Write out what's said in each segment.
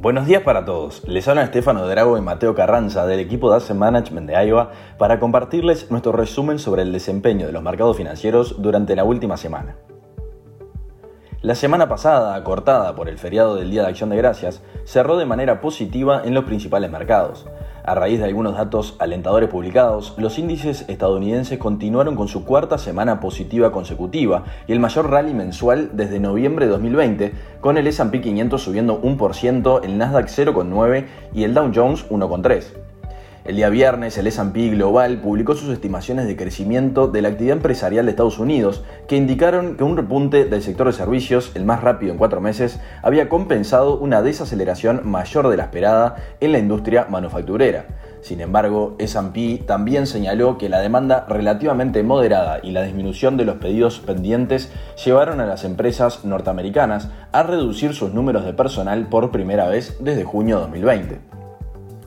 Buenos días para todos. Les habla Estefano Drago y Mateo Carranza del equipo de Asset Management de AIVA para compartirles nuestro resumen sobre el desempeño de los mercados financieros durante la última semana. La semana pasada, acortada por el feriado del Día de Acción de Gracias, cerró de manera positiva en los principales mercados. A raíz de algunos datos alentadores publicados, los índices estadounidenses continuaron con su cuarta semana positiva consecutiva y el mayor rally mensual desde noviembre de 2020, con el S&P 500 subiendo 1%, el Nasdaq 0,9% y el Dow Jones 1,3%. El día viernes, el S&P Global publicó sus estimaciones de crecimiento de la actividad empresarial de Estados Unidos, que indicaron que un repunte del sector de servicios, el más rápido en cuatro meses, había compensado una desaceleración mayor de la esperada en la industria manufacturera. Sin embargo, S&P también señaló que la demanda relativamente moderada y la disminución de los pedidos pendientes llevaron a las empresas norteamericanas a reducir sus números de personal por primera vez desde junio de 2020.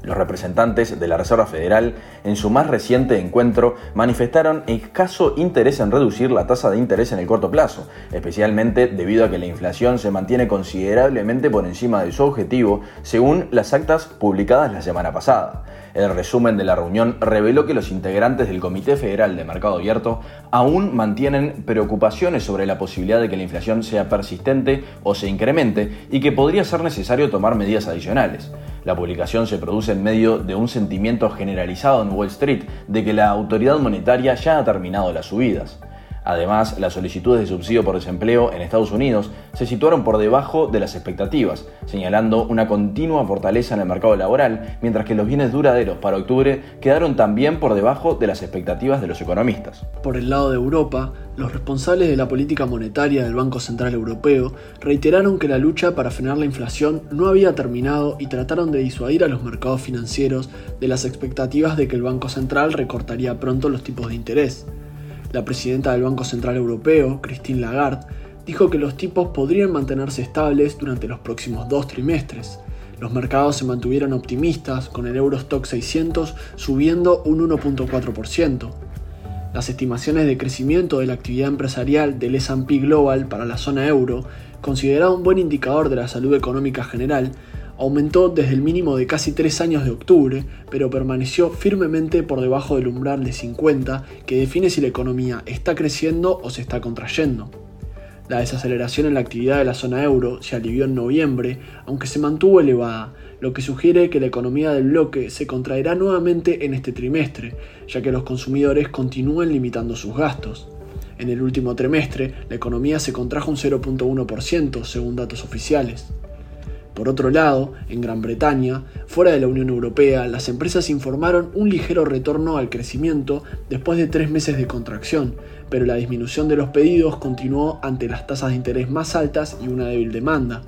Los representantes de la Reserva Federal en su más reciente encuentro manifestaron escaso interés en reducir la tasa de interés en el corto plazo, especialmente debido a que la inflación se mantiene considerablemente por encima de su objetivo, según las actas publicadas la semana pasada. El resumen de la reunión reveló que los integrantes del Comité Federal de Mercado Abierto aún mantienen preocupaciones sobre la posibilidad de que la inflación sea persistente o se incremente y que podría ser necesario tomar medidas adicionales. La publicación se produce en medio de un sentimiento generalizado en Wall Street de que la autoridad monetaria ya ha terminado las subidas. Además, las solicitudes de subsidio por desempleo en Estados Unidos se situaron por debajo de las expectativas, señalando una continua fortaleza en el mercado laboral, mientras que los bienes duraderos para octubre quedaron también por debajo de las expectativas de los economistas. Por el lado de Europa, los responsables de la política monetaria del Banco Central Europeo reiteraron que la lucha para frenar la inflación no había terminado y trataron de disuadir a los mercados financieros de las expectativas de que el Banco Central recortaría pronto los tipos de interés. La presidenta del Banco Central Europeo, Christine Lagarde, dijo que los tipos podrían mantenerse estables durante los próximos dos trimestres. Los mercados se mantuvieron optimistas, con el Eurostock 600 subiendo un 1.4%. Las estimaciones de crecimiento de la actividad empresarial del S&P Global para la zona euro, considerado un buen indicador de la salud económica general, aumentó desde el mínimo de casi tres años de octubre, pero permaneció firmemente por debajo del umbral de 50 que define si la economía está creciendo o se está contrayendo. La desaceleración en la actividad de la zona euro se alivió en noviembre, aunque se mantuvo elevada, lo que sugiere que la economía del bloque se contraerá nuevamente en este trimestre, ya que los consumidores continúan limitando sus gastos. En el último trimestre, la economía se contrajo un 0.1% según datos oficiales. Por otro lado, en Gran Bretaña, fuera de la Unión Europea, las empresas informaron un ligero retorno al crecimiento después de tres meses de contracción, pero la disminución de los pedidos continuó ante las tasas de interés más altas y una débil demanda.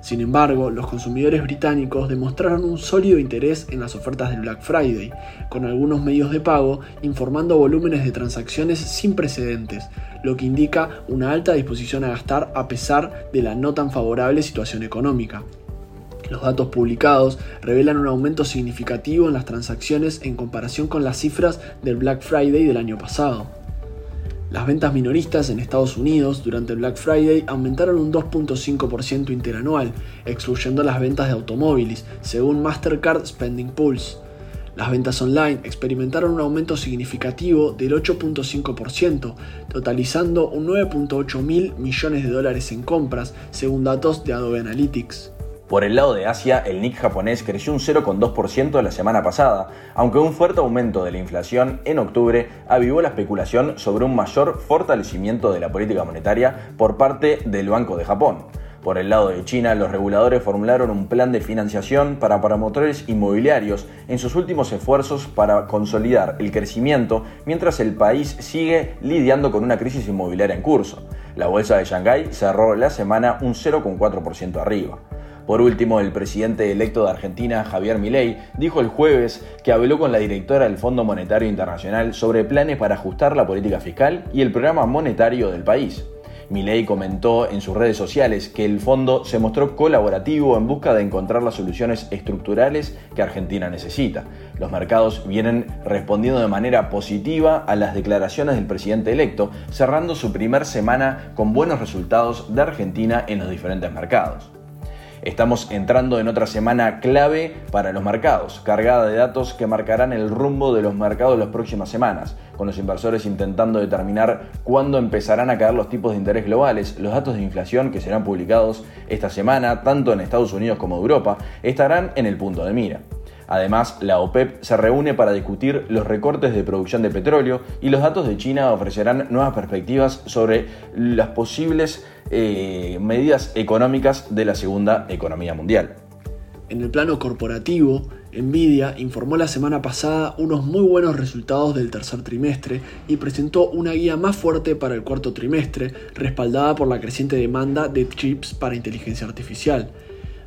Sin embargo, los consumidores británicos demostraron un sólido interés en las ofertas del Black Friday, con algunos medios de pago informando volúmenes de transacciones sin precedentes, lo que indica una alta disposición a gastar a pesar de la no tan favorable situación económica. Los datos publicados revelan un aumento significativo en las transacciones en comparación con las cifras del Black Friday del año pasado. Las ventas minoristas en Estados Unidos durante el Black Friday aumentaron un 2.5% interanual, excluyendo las ventas de automóviles, según Mastercard Spending Pulse. Las ventas online experimentaron un aumento significativo del 8.5%, totalizando un 9.8 mil millones de dólares en compras, según datos de Adobe Analytics. Por el lado de Asia, el Nikkei japonés creció un 0,2% la semana pasada, aunque un fuerte aumento de la inflación en octubre avivó la especulación sobre un mayor fortalecimiento de la política monetaria por parte del Banco de Japón. Por el lado de China, los reguladores formularon un plan de financiación para promotores inmobiliarios en sus últimos esfuerzos para consolidar el crecimiento mientras el país sigue lidiando con una crisis inmobiliaria en curso. La bolsa de Shanghái cerró la semana un 0,4% arriba. Por último, el presidente electo de Argentina, Javier Milei, dijo el jueves que habló con la directora del Fondo Monetario Internacional sobre planes para ajustar la política fiscal y el programa monetario del país. Milei comentó en sus redes sociales que el fondo se mostró colaborativo en busca de encontrar las soluciones estructurales que Argentina necesita. Los mercados vienen respondiendo de manera positiva a las declaraciones del presidente electo, cerrando su primer semana con buenos resultados de Argentina en los diferentes mercados. Estamos entrando en otra semana clave para los mercados, cargada de datos que marcarán el rumbo de los mercados las próximas semanas, con los inversores intentando determinar cuándo empezarán a caer los tipos de interés globales. Los datos de inflación que serán publicados esta semana, tanto en Estados Unidos como Europa, estarán en el punto de mira. Además, la OPEP se reúne para discutir los recortes de producción de petróleo y los datos de China ofrecerán nuevas perspectivas sobre las posibles eh, medidas económicas de la segunda economía mundial. En el plano corporativo, Nvidia informó la semana pasada unos muy buenos resultados del tercer trimestre y presentó una guía más fuerte para el cuarto trimestre, respaldada por la creciente demanda de chips para inteligencia artificial.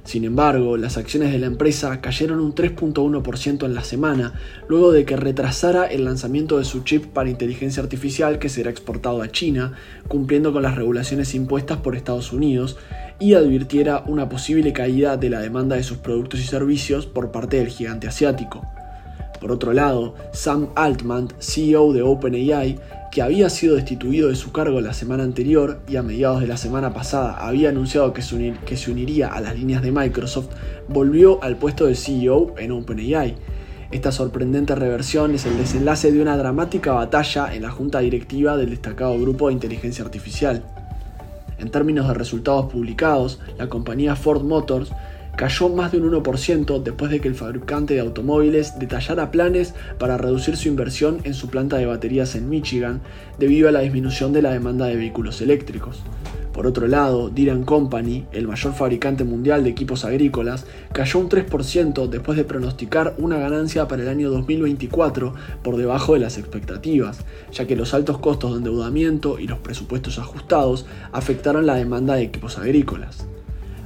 Sin embargo, las acciones de la empresa cayeron un 3.1% en la semana, luego de que retrasara el lanzamiento de su chip para inteligencia artificial que será exportado a China, cumpliendo con las regulaciones impuestas por Estados Unidos, y advirtiera una posible caída de la demanda de sus productos y servicios por parte del gigante asiático. Por otro lado, Sam Altman, CEO de OpenAI, que había sido destituido de su cargo la semana anterior y a mediados de la semana pasada había anunciado que se, uniría a las líneas de Microsoft, volvió al puesto de CEO en OpenAI. Esta sorprendente reversión es el desenlace de una dramática batalla en la junta directiva del destacado grupo de inteligencia artificial. En términos de resultados publicados, la compañía Ford Motors cayó más de un 1% después de que el fabricante de automóviles detallara planes para reducir su inversión en su planta de baterías en Michigan debido a la disminución de la demanda de vehículos eléctricos. Por otro lado, Deere Company, el mayor fabricante mundial de equipos agrícolas, cayó un 3% después de pronosticar una ganancia para el año 2024 por debajo de las expectativas, ya que los altos costos de endeudamiento y los presupuestos ajustados afectaron la demanda de equipos agrícolas.